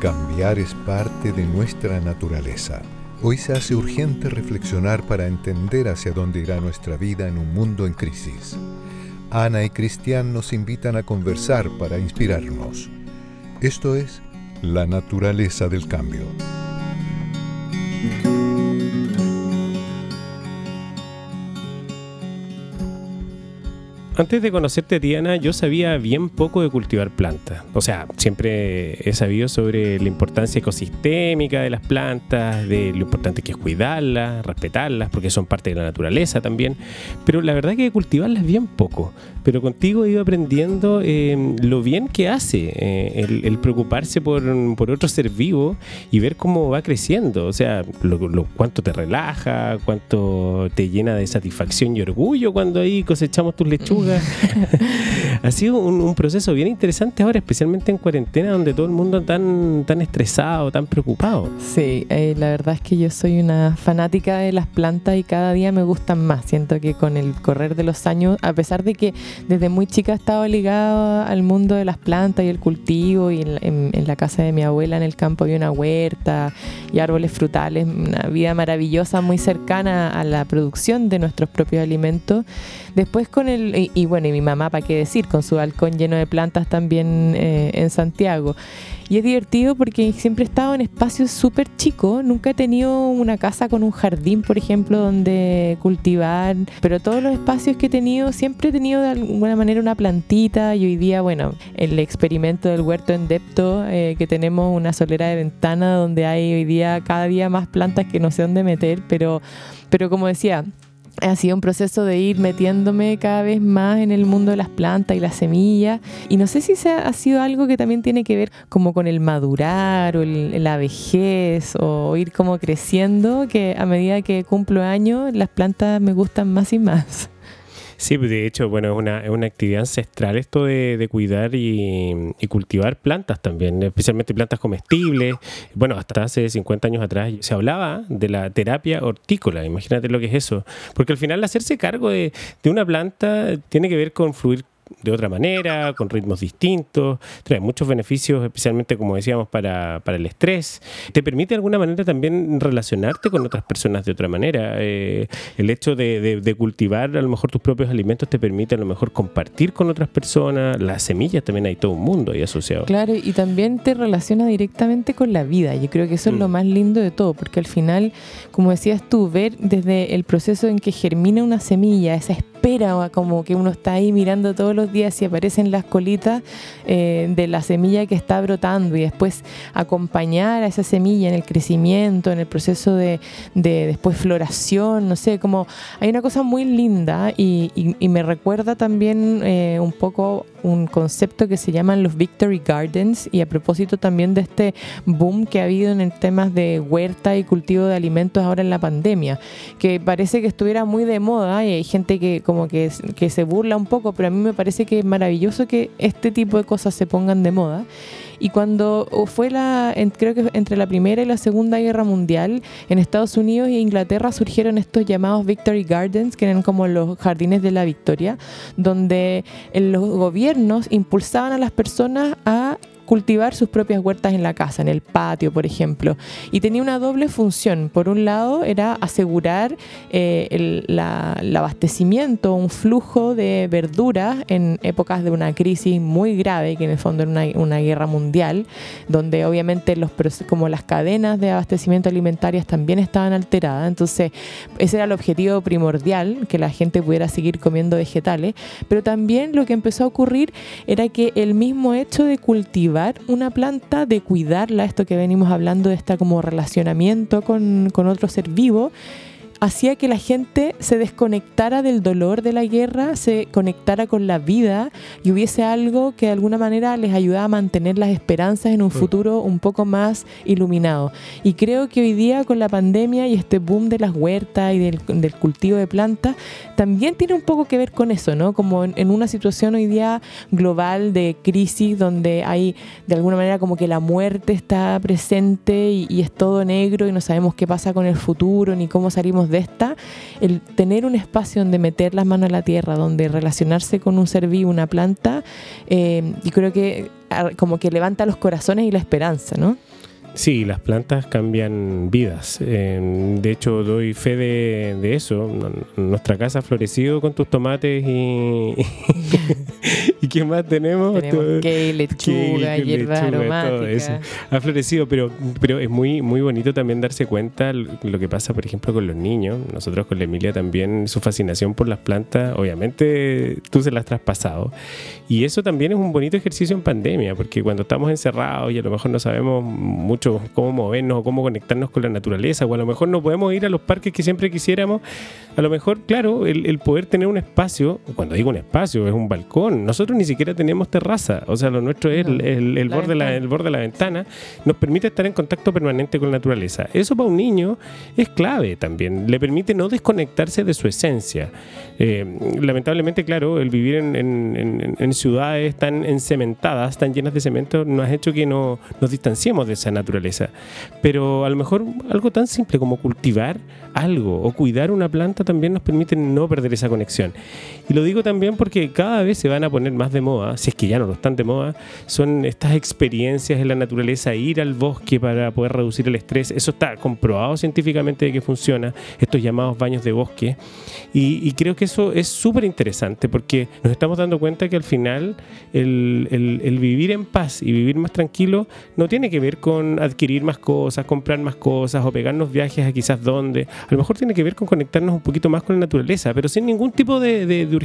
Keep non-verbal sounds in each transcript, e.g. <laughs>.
cambiar es parte de nuestra naturaleza. Hoy se hace urgente reflexionar para entender hacia dónde irá nuestra vida en un mundo en crisis. Ana y Cristian nos invitan a conversar para inspirarnos. Esto es la naturaleza del cambio. Antes de conocerte, Diana, yo sabía bien poco de cultivar plantas. O sea, siempre he sabido sobre la importancia ecosistémica de las plantas, de lo importante que es cuidarlas, respetarlas, porque son parte de la naturaleza también. Pero la verdad que cultivarlas bien poco. Pero contigo he ido aprendiendo eh, lo bien que hace eh, el, preocuparse por, otro ser vivo y ver cómo va creciendo. O sea, lo, cuánto te relaja, cuánto te llena de satisfacción y orgullo cuando ahí cosechamos tus lechugas <laughs> <laughs> ha sido un, proceso bien interesante ahora, especialmente en cuarentena, donde todo el mundo está tan, tan estresado, tan preocupado. Sí, eh, la verdad es que yo soy una fanática de las plantas y cada día me gustan más. Siento que con el correr de los años, a pesar de que desde muy chica he estado ligado al mundo de las plantas y el cultivo, y en, en la casa de mi abuela en el campo había una huerta y árboles frutales, una vida maravillosa, muy cercana a la producción de nuestros propios alimentos. Después con el, y, bueno, y mi mamá, ¿para qué decir? Con su balcón lleno de plantas también eh, en Santiago. Y es divertido porque siempre he estado en espacios súper chicos, nunca he tenido una casa con un jardín, por ejemplo, donde cultivar, pero todos los espacios que he tenido siempre he tenido de alguna manera una plantita y hoy día, bueno, el experimento del huerto en Depto, eh, que tenemos una solera de ventana donde hay hoy día cada día más plantas que no sé dónde meter, pero, pero como decía, ha sido un proceso de ir metiéndome cada vez más en el mundo de las plantas y las semillas. Y no sé si se ha sido algo que también tiene que ver como con el madurar o la vejez o ir como creciendo, que a medida que cumplo años las plantas me gustan más y más. Sí, de hecho, bueno, es una, es una actividad ancestral esto de, cuidar y, cultivar plantas también, especialmente plantas comestibles. Bueno, hasta hace 50 años atrás se hablaba de la terapia hortícola, imagínate lo que es eso. Porque al final hacerse cargo de, de una planta tiene que ver con fluir de otra manera, con ritmos distintos, trae muchos beneficios, especialmente como decíamos, para, el estrés. Te permite de alguna manera también relacionarte con otras personas de otra manera. Eh, el hecho de, cultivar a lo mejor tus propios alimentos te permite a lo mejor compartir con otras personas. Las semillas también hay todo un mundo ahí asociado. Claro, y también te relaciona directamente con la vida. Yo creo que eso es lo mm. más lindo de todo, porque al final, como decías tú, ver desde el proceso en que germina una semilla, esa espera, como que uno está ahí mirando todos los días y aparecen las colitas eh, de la semilla que está brotando y después acompañar a esa semilla en el crecimiento, en el proceso de, después floración, no sé, como hay una cosa muy linda y, me recuerda también eh, un poco un concepto que se llaman los Victory Gardens y a propósito también de este boom que ha habido en el temas de huerta y cultivo de alimentos ahora en la pandemia, que parece que estuviera muy de moda y hay gente que como que, se burla un poco, pero a mí me parece que es maravilloso que este tipo de cosas se pongan de moda. Y cuando fue la, creo que entre la Primera y la Segunda Guerra Mundial, en Estados Unidos e Inglaterra surgieron estos llamados Victory Gardens, que eran como los jardines de la victoria, donde los gobiernos impulsaban a las personas a cultivar sus propias huertas en la casa, en el patio, por ejemplo. Y tenía una doble función. Por un lado, era asegurar eh, el, abastecimiento, un flujo de verduras en épocas de una crisis muy grave, que en el fondo era una, guerra mundial, donde obviamente como las cadenas de abastecimiento alimentarias también estaban alteradas. Entonces, ese era el objetivo primordial, que la gente pudiera seguir comiendo vegetales. Pero también lo que empezó a ocurrir era que el mismo hecho de cultivar una planta, de cuidarla, esto que venimos hablando de esta como relacionamiento con, con otro ser vivo, hacía que la gente se desconectara del dolor de la guerra, se conectara con la vida y hubiese algo que de alguna manera les ayudaba a mantener las esperanzas en un futuro un poco más iluminado. Y creo que hoy día con la pandemia y este boom de las huertas y del, cultivo de plantas, también tiene un poco que ver con eso, ¿no? Como en, una situación hoy día global de crisis donde hay de alguna manera como que la muerte está presente y, y es todo negro y no sabemos qué pasa con el futuro ni cómo salimos de esta, el tener un espacio donde meter las manos a la tierra, donde relacionarse con un ser vivo, una planta, eh, yo creo que ah, como que levanta los corazones y la esperanza, ¿no? Sí, las plantas cambian vidas. de hecho, doy fe de, eso. Nuestra casa ha florecido con tus tomates y... <laughs> ¿Y qué más tenemos? Tenemos que lechuga, hierba aromática. Ha florecido, pero, pero es muy, muy bonito también darse cuenta lo que pasa, por ejemplo, con los niños. Nosotros con la Emilia también, su fascinación por las plantas, obviamente tú se las has traspasado. Y eso también es un bonito ejercicio en pandemia, porque cuando estamos encerrados y a lo mejor no sabemos mucho cómo movernos cómo conectarnos con la naturaleza, o a lo mejor no podemos ir a los parques que siempre quisiéramos. A lo mejor, claro, el, poder tener un espacio, cuando digo un espacio, es un balcón. Nosotros ni siquiera tenemos terraza, o sea, lo nuestro es el, borde la, el borde de la ventana, nos permite estar en contacto permanente con la naturaleza. Eso para un niño es clave también, le permite no desconectarse de su esencia. Eh, lamentablemente, claro, el vivir en, ciudades tan encementadas, tan llenas de cemento, nos ha hecho que no, nos distanciemos de esa naturaleza. Pero a lo mejor algo tan simple como cultivar algo o cuidar una planta también nos permite no perder esa conexión. Y lo digo también porque cada vez se van a poner más de moda, si es que ya no lo están de moda, son estas experiencias en la naturaleza, ir al bosque para poder reducir el estrés. Eso está comprobado científicamente de que funciona, estos llamados baños de bosque. Y, y creo que eso es súper interesante porque nos estamos dando cuenta que al final el, el, vivir en paz y vivir más tranquilo no tiene que ver con adquirir más cosas, comprar más cosas o pegarnos viajes a quizás donde. A lo mejor tiene que ver con conectarnos un poquito más con la naturaleza, pero sin ningún tipo de, de,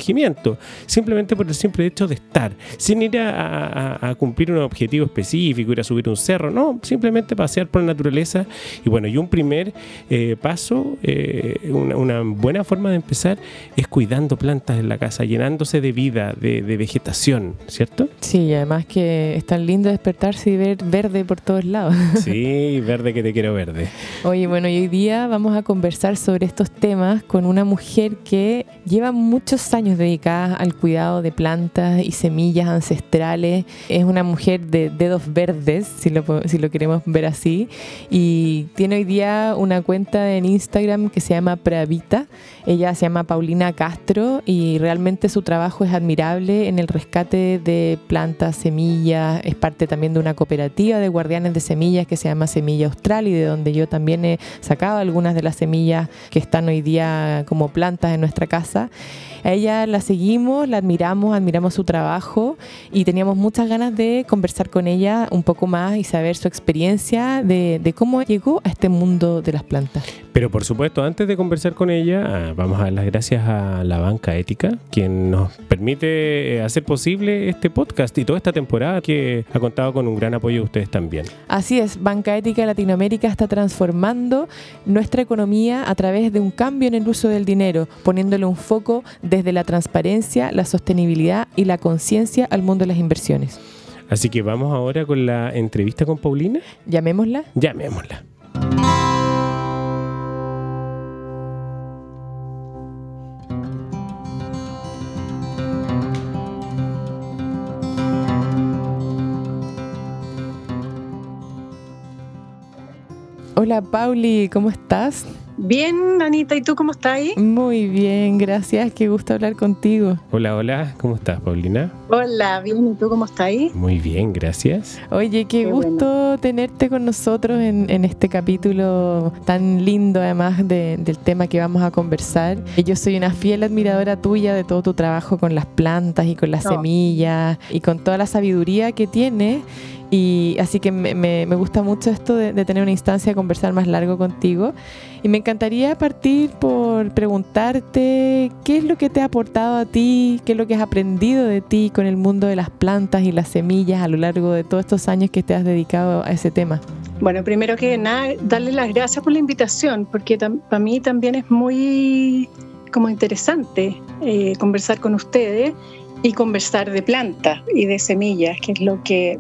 Simplemente por el simple hecho de estar, sin ir a, a, cumplir un objetivo específico, ir a subir un cerro, no, simplemente pasear por la naturaleza. Y bueno, y un primer eh, paso, eh, una, una buena forma de empezar es cuidando plantas en la casa, llenándose de vida, de, vegetación, ¿cierto? Sí, y además que es tan lindo despertarse y ver verde por todos lados. <laughs> Sí, verde que te quiero verde. Oye, bueno, y hoy día vamos a conversar sobre estos temas con una mujer que lleva muchos años dedicada al cuidado de plantas y semillas ancestrales. Es una mujer de dedos verdes, si lo, si lo queremos ver así, y tiene hoy día una cuenta en Instagram que se llama Pravita. Ella se llama Paulina Castro y realmente su trabajo es admirable en el rescate de plantas, semillas, es parte también de una cooperativa de guardianes de semillas que se llama Semilla Austral y de donde yo también he sacado algunas de las semillas que están hoy día como plantas en nuestra casa. A ella la seguimos, la admiramos, admiramos su trabajo y teníamos muchas ganas de conversar con ella un poco más y saber su experiencia de, cómo llegó a este mundo de las plantas. Pero por supuesto, antes de conversar con ella, ah, vamos a dar las gracias a la banca ética, quien nos permite eh, hacer posible este podcast y toda esta temporada que ha contado con un gran apoyo de ustedes también. Así es, Banca Ética Latinoamérica está transformando nuestra economía a través de un cambio en el uso del dinero, poniéndole un foco de desde la transparencia, la sostenibilidad y la conciencia al mundo de las inversiones. Así que vamos ahora con la entrevista con Paulina. Llamémosla. Llamémosla. Hola Pauli, ¿cómo estás? Bien, Anita, ¿y tú cómo estás ahí? Muy bien, gracias, qué gusto hablar contigo. Hola, hola, ¿cómo estás, Paulina? Hola, bien, ¿y tú cómo estás ahí? Muy bien, gracias. Oye, qué, gusto tenerte con nosotros en, este capítulo tan lindo, además del tema que vamos a conversar. Yo soy una fiel admiradora tuya de todo tu trabajo con las plantas y con las semillas y con toda la sabiduría que tienes y así que me, gusta mucho esto de, tener una instancia de conversar más largo contigo. Y me encantaría partir por preguntarte qué es lo que te ha aportado a ti, qué es lo que has aprendido de ti con el mundo de las plantas y las semillas a lo largo de todos estos años que te has dedicado a ese tema. Bueno, primero que nada, darle las gracias por la invitación, porque para mí también es muy como interesante eh, conversar con ustedes y conversar de plantas y de semillas, que es lo que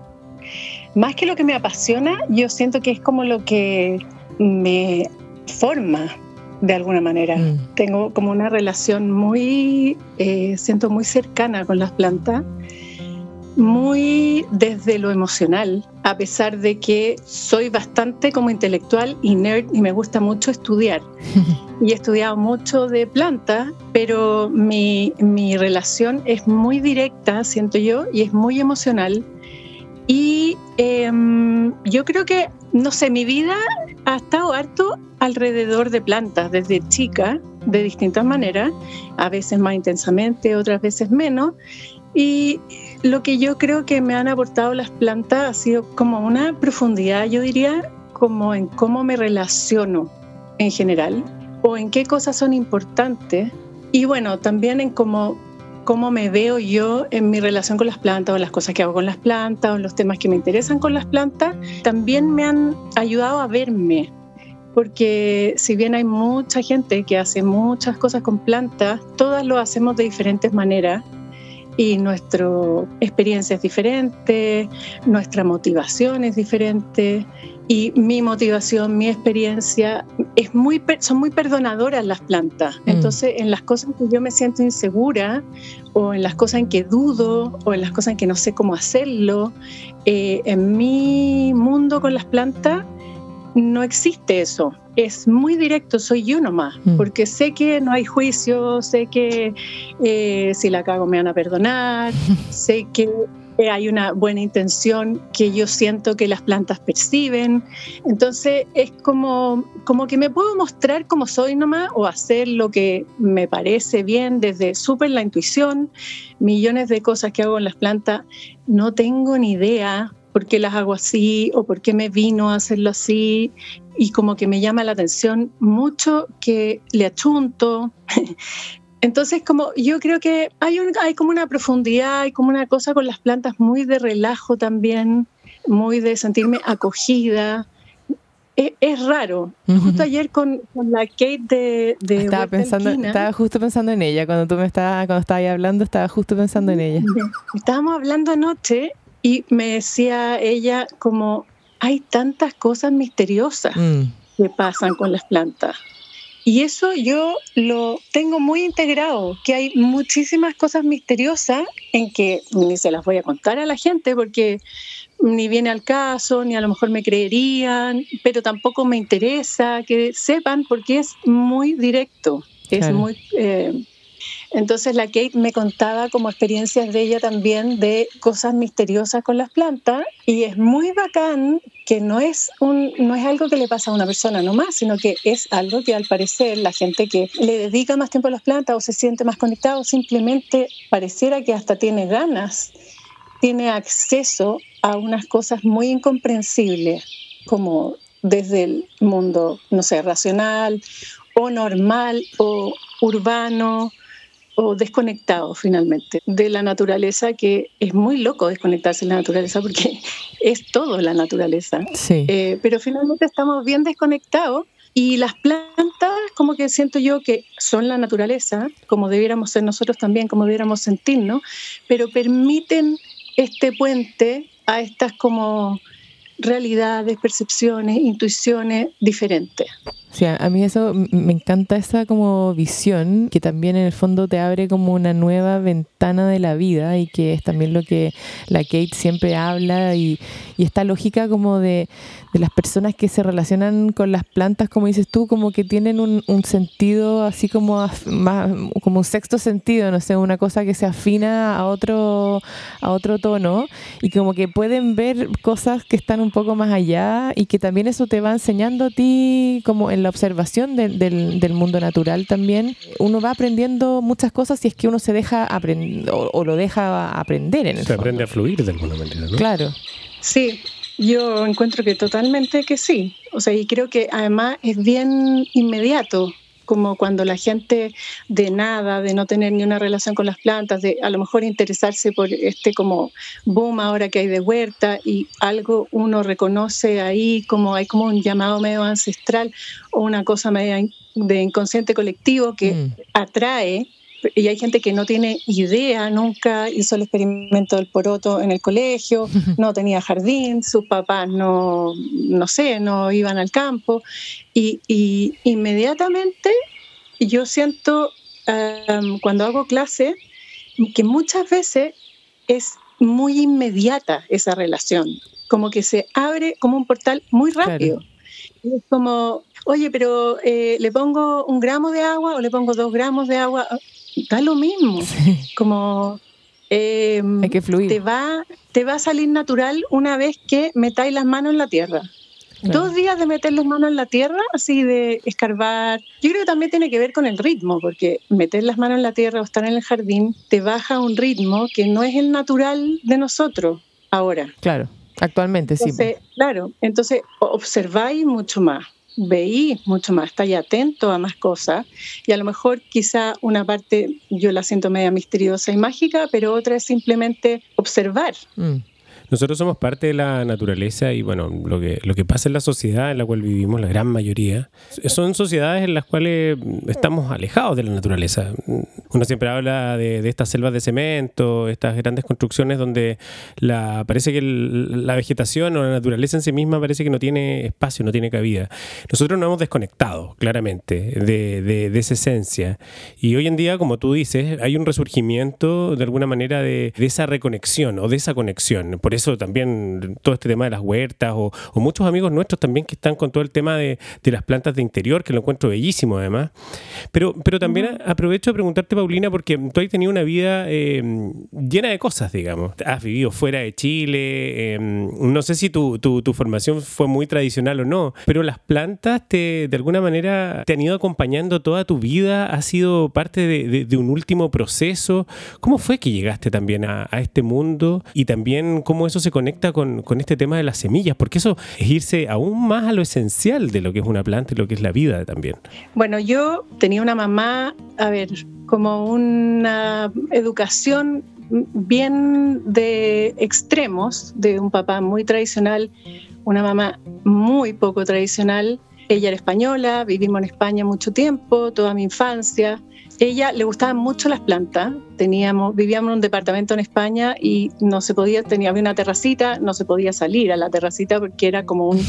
más que lo que me apasiona, yo siento que es como lo que me forma de alguna manera. Mm. Tengo como una relación muy, eh, siento muy cercana con las plantas muy desde lo emocional, a pesar de que soy bastante como intelectual y nerd y me gusta mucho estudiar. <laughs> y he estudiado mucho de plantas, pero mi, mi relación es muy directa, siento yo, y es muy emocional. Y em, yo creo que, no sé, mi vida ha estado harto alrededor de plantas desde chica, de distintas maneras, a veces más intensamente, otras veces menos. Y lo que yo creo que me han aportado las plantas ha sido como una profundidad, yo diría, como en cómo me relaciono en general o en qué cosas son importantes. Y bueno, también en cómo cómo me veo yo en mi relación con las plantas o las cosas que hago con las plantas o los temas que me interesan con las plantas, también me han ayudado a verme. Porque si bien hay mucha gente que hace muchas cosas con plantas, todas lo hacemos de diferentes maneras y nuestra experiencia es diferente, nuestra motivación es diferente y mi motivación, mi experiencia es muy son muy perdonadoras las plantas. Mm. Entonces, en las cosas en que yo me siento insegura o en las cosas en que dudo o en las cosas en que no sé cómo hacerlo, eh, en mi mundo con las plantas no existe eso. Es muy directo, soy yo nomás, mm. porque sé que no hay juicio, sé que eh, si la cago me van a perdonar, <laughs> sé que hay una buena intención que yo siento que las plantas perciben. Entonces es como, como que me puedo mostrar como soy nomás o hacer lo que me parece bien desde súper la intuición, millones de cosas que hago en las plantas, no tengo ni idea por qué las hago así o por qué me vino a hacerlo así y como que me llama la atención mucho que le achunto. <laughs> Entonces, como yo creo que hay, hay como una profundidad, hay como una cosa con las plantas muy de relajo también, muy de sentirme acogida. Es, raro. Justo ayer con, la Kate de, estaba pensando, estaba justo pensando en ella cuando tú me estabas cuando estabas hablando, estaba justo pensando en ella. Estábamos hablando anoche y me decía ella como hay tantas cosas misteriosas mm. que pasan con las plantas. Y eso yo lo tengo muy integrado, que hay muchísimas cosas misteriosas en que ni se las voy a contar a la gente porque ni viene al caso, ni a lo mejor me creerían, pero tampoco me interesa que sepan porque es muy directo, es muy... Eh, entonces la Kate me contaba como experiencias de ella también de cosas misteriosas con las plantas y es muy bacán que no es, un, no es algo que le pasa a una persona nomás, sino que es algo que al parecer la gente que le dedica más tiempo a las plantas o se siente más conectado simplemente pareciera que hasta tiene ganas, tiene acceso a unas cosas muy incomprensibles como desde el mundo, no sé, racional o normal o urbano o desconectado finalmente de la naturaleza, que es muy loco desconectarse de la naturaleza porque <laughs> es todo la naturaleza. Eh, pero finalmente estamos bien desconectados y las plantas, como que siento yo que son la naturaleza, como debiéramos ser nosotros también, como debiéramos sentirnos, pero permiten este puente a estas como realidades, percepciones, intuiciones diferentes. Sí, a mí eso me encanta esa como visión que también en el fondo te abre como una nueva ventana de la vida y que es también lo que la Kate siempre habla y, y esta lógica como de, de, las personas que se relacionan con las plantas, como dices tú, como que tienen un, un sentido así como más, como un sexto sentido, no sé, una cosa que se afina a otro, a otro tono y como que pueden ver cosas que están un poco más allá y que también eso te va enseñando a ti como en la observación del, mundo natural también, uno va aprendiendo muchas cosas si es que uno se deja aprender o, lo deja aprender en el Se aprende a fluir de alguna manera, ¿no? Claro. Sí, yo encuentro que totalmente que sí. O sea, y creo que además es bien inmediato como cuando la gente de nada, de no tener ni una relación con las plantas, de a lo mejor interesarse por este como boom ahora que hay de huerta y algo uno reconoce ahí como hay como un llamado medio ancestral o una cosa media de inconsciente colectivo que mm. atrae y hay gente que no tiene idea, nunca hizo el experimento del poroto en el colegio, <laughs> no tenía jardín, sus papás no, no sé, no iban al campo. Y, inmediatamente yo siento cuando hago clase que muchas veces es muy inmediata esa relación, como que se abre como un portal muy rápido. es como, oye, pero eh, le pongo un gramo de agua o le pongo dos gramos de agua, da lo mismo. Como em, Hay que fluir. Te va, te va a salir natural una vez que metáis las manos en la tierra. Dos días de meter las manos en la tierra, así de escarbar. Yo creo que también tiene que ver con el ritmo, porque meter las manos en la tierra o estar en el jardín te baja un ritmo que no es el natural de nosotros ahora. Claro, actualmente sí. Claro, entonces observáis mucho más veí mucho más, estáis atento a más cosas y a lo mejor quizá una parte yo la siento media misteriosa y mágica, pero otra es simplemente observar. Mm. Nosotros somos parte de la naturaleza y bueno, lo que, lo que pasa en la sociedad en la cual vivimos, la gran mayoría, son sociedades en las cuales estamos alejados de la naturaleza. Uno siempre habla de, estas selvas de cemento, estas grandes construcciones donde la, parece que la vegetación o la naturaleza en sí misma parece que no tiene espacio, no tiene cabida. Nosotros nos hemos desconectado claramente de, de, esa esencia. Y hoy en día, como tú dices, hay un resurgimiento de alguna manera de, esa reconexión o de esa conexión. Por eso también todo este tema de las huertas o, muchos amigos nuestros también que están con todo el tema de, las plantas de interior, que lo encuentro bellísimo además. Pero, pero también aprovecho de preguntarte, Paulina, porque tú has tenido una vida em, llena de cosas, digamos. Has vivido fuera de Chile, em, no sé si tu, tu, formación fue muy tradicional o no, pero las plantas te, de alguna manera te han ido acompañando toda tu vida, ha sido parte de, un último proceso. ¿Cómo fue que llegaste también a, a este mundo y también cómo eso se conecta con, este tema de las semillas, porque eso es irse aún más a lo esencial de lo que es una planta y lo que es la vida también. Bueno, yo tenía una mamá, a ver, como una educación bien de extremos, de un papá muy tradicional, una mamá muy poco tradicional. Ella era española, vivimos en España mucho tiempo, toda mi infancia ella le gustaban mucho las plantas. Teníamos, vivíamos en un departamento en España y no se podía, tenía había una terracita, no se podía salir a la terracita porque era como un,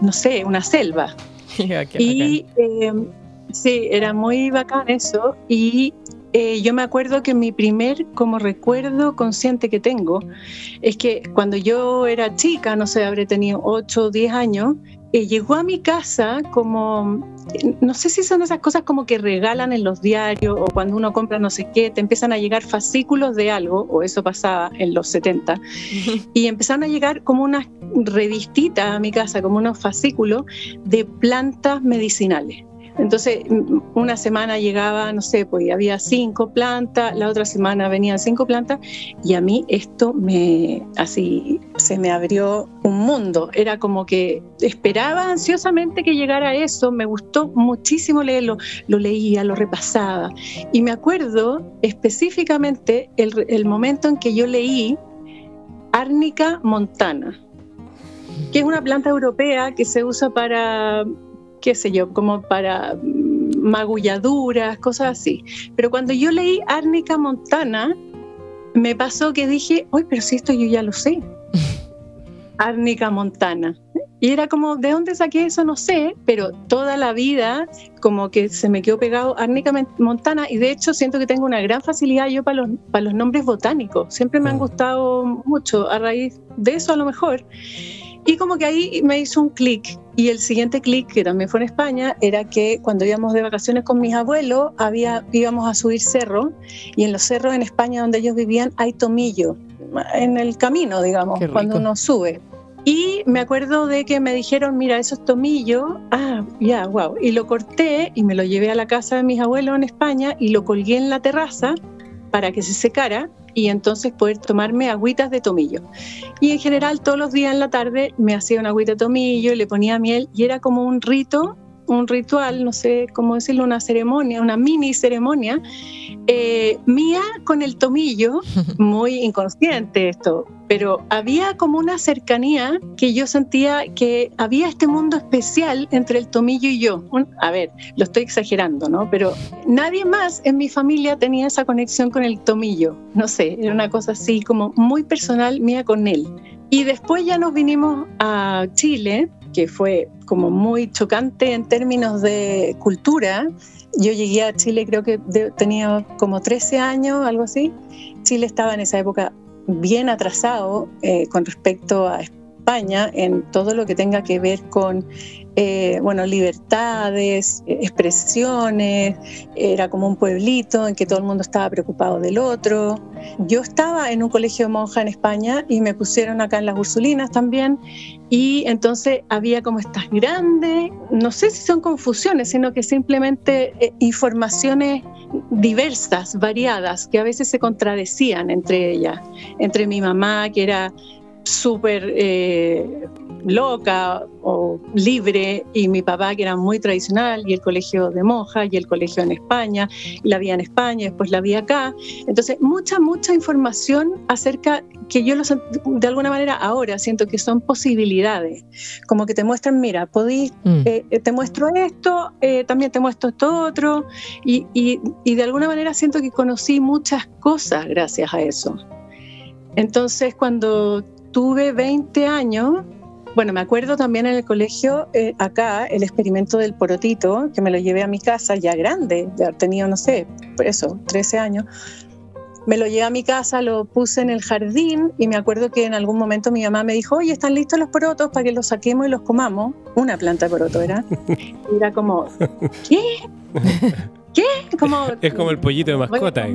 no sé, una selva. <laughs> y em, sí, era muy bacán eso. Y eh, yo me acuerdo que mi primer como recuerdo consciente que tengo es que cuando yo era chica, no sé, habré tenido 8 o 10 años, eh, llegó a mi casa como, no sé si son esas cosas como que regalan en los diarios o cuando uno compra no sé qué, te empiezan a llegar fascículos de algo, o eso pasaba en los 70, <laughs> y empezaron a llegar como unas revistitas a mi casa, como unos fascículos de plantas medicinales. Entonces, una semana llegaba, no sé, pues había cinco plantas, la otra semana venían cinco plantas y a mí esto me, así, se me abrió un mundo. Era como que esperaba ansiosamente que llegara eso, me gustó muchísimo leerlo, lo leía, lo repasaba. Y me acuerdo específicamente el, el momento en que yo leí Árnica montana, que es una planta europea que se usa para qué sé yo, como para magulladuras, cosas así. Pero cuando yo leí Árnica Montana, me pasó que dije, uy, pero si esto yo ya lo sé. <laughs> Árnica Montana. Y era como, ¿de dónde saqué eso? No sé, pero toda la vida como que se me quedó pegado Árnica Montana y de hecho siento que tengo una gran facilidad yo para los, para los nombres botánicos. Siempre me han mm. gustado mucho a raíz de eso a lo mejor. Y como que ahí me hizo un clic. Y el siguiente clic, que también fue en España, era que cuando íbamos de vacaciones con mis abuelos, había, íbamos a subir cerro. Y en los cerros en España donde ellos vivían hay tomillo, en el camino, digamos, cuando uno sube. Y me acuerdo de que me dijeron, mira, esos tomillos, ah, ya, wow. Y lo corté y me lo llevé a la casa de mis abuelos en España y lo colgué en la terraza para que se secara y entonces poder tomarme agüitas de tomillo. Y en general todos los días en la tarde me hacía una agüita de tomillo, le ponía miel y era como un rito, un ritual, no sé cómo decirlo, una ceremonia, una mini ceremonia eh, mía con el tomillo, <laughs> muy inconsciente esto, pero había como una cercanía que yo sentía que había este mundo especial entre el tomillo y yo. a ver, lo estoy exagerando, ¿no? Pero nadie más en mi familia tenía esa conexión con el tomillo. No sé, era una cosa así como muy personal mía con él. Y después ya nos vinimos a Chile, que fue como muy chocante en términos de cultura. Yo llegué a Chile creo que tenía como 13 años, algo así. Chile estaba en esa época bien atrasado eh, con respecto a España en todo lo que tenga que ver con eh, bueno, libertades, expresiones, era como un pueblito en que todo el mundo estaba preocupado del otro. Yo estaba en un colegio de monja en España y me pusieron acá en las Ursulinas también y entonces había como estas grandes, no sé si son confusiones, sino que simplemente eh, informaciones diversas, variadas, que a veces se contradecían entre ellas, entre mi mamá, que era súper eh, loca o libre y mi papá que era muy tradicional y el colegio de monjas y el colegio en España, y la vida en España, después la vi acá. Entonces, mucha, mucha información acerca que yo de alguna manera ahora siento que son posibilidades, como que te muestran, mira, podí, mm. eh, te muestro esto, eh, también te muestro esto otro, y, y, y de alguna manera siento que conocí muchas cosas gracias a eso. Entonces, cuando tuve 20 años, bueno, me acuerdo también en el colegio, eh, acá, el experimento del porotito, que me lo llevé a mi casa ya grande, ya tenía, no sé, eso, 13 años. Me lo llevé a mi casa, lo puse en el jardín y me acuerdo que en algún momento mi mamá me dijo, oye, ¿están listos los porotos para que los saquemos y los comamos? Una planta de poroto era. <laughs> Y era como, ¿qué? ¿Qué? Como, <laughs> es como el pollito de mascota.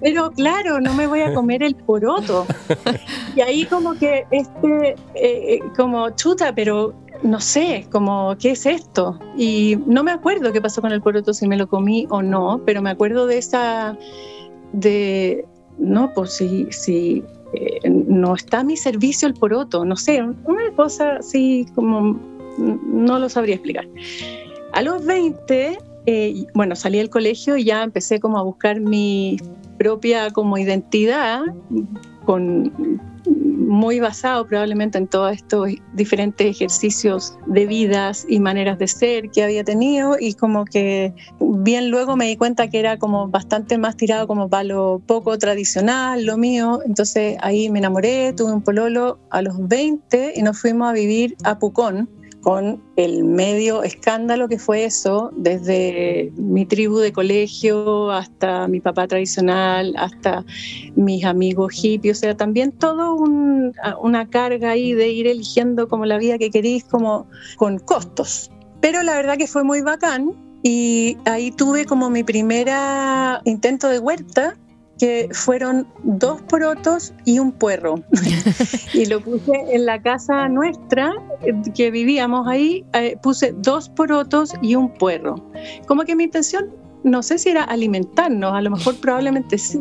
pero claro, no me voy a comer el poroto. <laughs> y ahí como que este, eh, eh, como chuta, pero no sé, como, ¿qué es esto? Y no me acuerdo qué pasó con el poroto, si me lo comí o no, pero me acuerdo de esa, de, no, pues si, si eh, no está a mi servicio el poroto, no sé, una cosa así como, no lo sabría explicar. A los 20 eh, bueno, salí del colegio y ya empecé como a buscar mi propia como identidad, con, muy basado probablemente en todos estos diferentes ejercicios de vidas y maneras de ser que había tenido y como que bien luego me di cuenta que era como bastante más tirado como para lo poco tradicional, lo mío, entonces ahí me enamoré, tuve un pololo a los 20 y nos fuimos a vivir a Pucón, con el medio escándalo que fue eso, desde mi tribu de colegio hasta mi papá tradicional, hasta mis amigos hippies, o sea, también todo una carga ahí de ir eligiendo como la vida que queréis, como con costos. Pero la verdad que fue muy bacán y ahí tuve como mi primera intento de huerta que fueron dos porotos y un puerro. <laughs> <laughs> y lo puse en la casa nuestra, que vivíamos ahí, eh, puse dos porotos y un puerro. Como que mi intención, no sé si era alimentarnos, a lo mejor probablemente sí,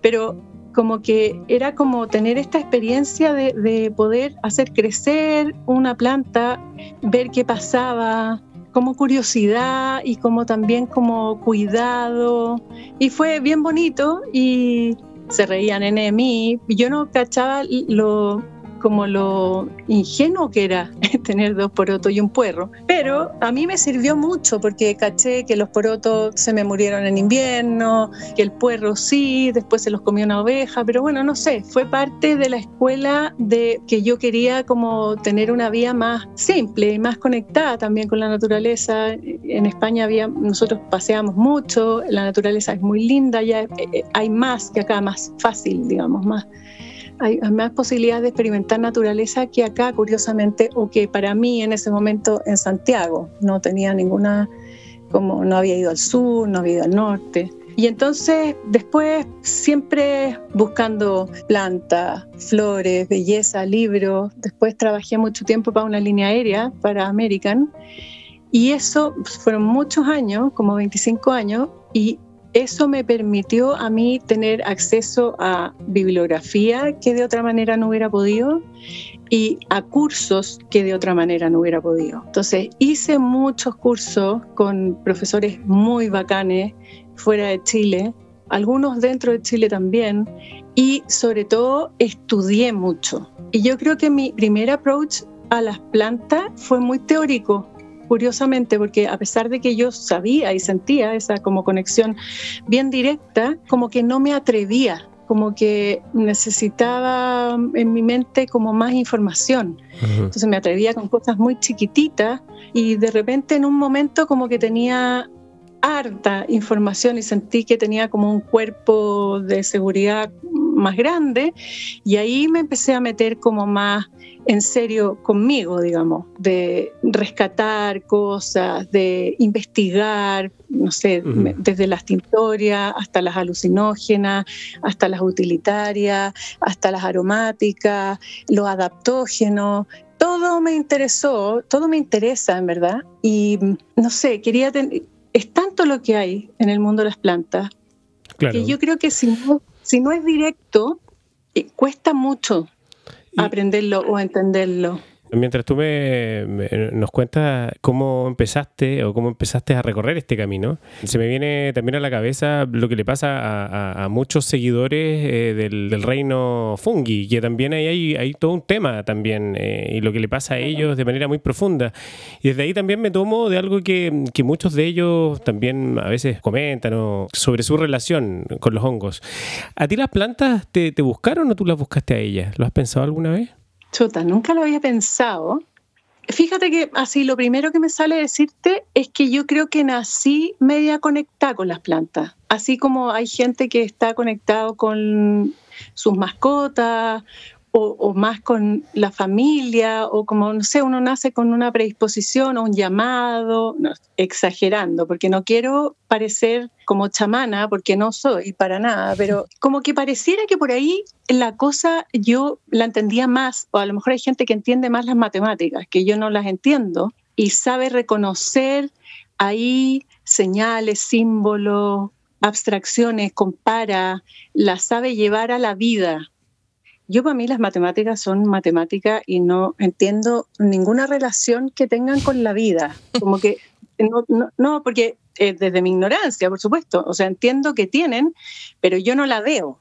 pero como que era como tener esta experiencia de, de poder hacer crecer una planta, ver qué pasaba, como curiosidad y como también como cuidado. Y fue bien bonito y se reían en mí. Yo no cachaba lo, como lo ingenuo que era <laughs> tener dos porotos y un puerro. Pero a mí me sirvió mucho porque caché que los porotos se me murieron en invierno, que el puerro sí, después se los comió una oveja, pero bueno, no sé, fue parte de la escuela de que yo quería como tener una vida más simple y más conectada también con la naturaleza. En España había, nosotros paseamos mucho, la naturaleza es muy linda, ya eh, eh, hay más que acá, más fácil, digamos, más hay más posibilidades de experimentar naturaleza que acá, curiosamente, o que para mí en ese momento en Santiago. No tenía ninguna, como no había ido al sur, no había ido al norte. Y entonces después siempre buscando plantas, flores, belleza, libros. Después trabajé mucho tiempo para una línea aérea, para American. Y eso fueron muchos años, como 25 años, y eso me permitió a mí tener acceso a bibliografía que de otra manera no hubiera podido y a cursos que de otra manera no hubiera podido. Entonces hice muchos cursos con profesores muy bacanes fuera de Chile, algunos dentro de Chile también, y sobre todo estudié mucho. Y yo creo que mi primer approach a las plantas fue muy teórico, curiosamente, porque a pesar de que yo sabía y sentía esa como conexión bien directa, como que no me atrevía, como que necesitaba en mi mente como más información. Entonces me atrevía con cosas muy chiquititas y de repente en un momento como que tenía harta información y sentí que tenía como un cuerpo de seguridad más grande y ahí me empecé a meter como más en serio conmigo, digamos, de rescatar cosas, de investigar, no sé, desde las tintorias hasta las alucinógenas, hasta las utilitarias, hasta las aromáticas, los adaptógenos. Todo me interesó, todo me interesa en verdad. Y no sé, quería tener, es tanto lo que hay en el mundo de las plantas que yo creo que si no, si no es directo, eh, cuesta mucho aprenderlo o entenderlo. Mientras tú me, nos cuentas cómo empezaste o cómo empezaste a recorrer este camino, se me viene también a la cabeza lo que le pasa a, muchos seguidores eh, del, reino fungi, que también hay, hay, todo un tema también eh, y lo que le pasa a ellos de manera muy profunda. Y desde ahí también me tomo de algo que, que muchos de ellos también a veces comentan sobre su relación con los hongos. ¿A ti las plantas te, te buscaron o tú las buscaste a ellas? ¿Lo has pensado alguna vez? Chuta, nunca lo había pensado. Fíjate que así lo primero que me sale decirte es que yo creo que nací media conectada con las plantas. Así como hay gente que está conectado con sus mascotas o, más con la familia, o como, no sé, uno nace con una predisposición o un llamado, exagerando, porque no quiero parecer como chamana, porque no soy para nada, pero como que pareciera que por ahí la cosa yo la entendía más, o a lo mejor hay gente que entiende más las matemáticas, que yo no las entiendo, y sabe reconocer ahí señales, símbolos, abstracciones, compara, las sabe llevar a la vida yo para mí las matemáticas son matemáticas y no entiendo ninguna relación que tengan con la vida. Como que <laughs> no, no, porque eh, desde mi ignorancia, por supuesto, o sea, entiendo que tienen, pero yo no la veo.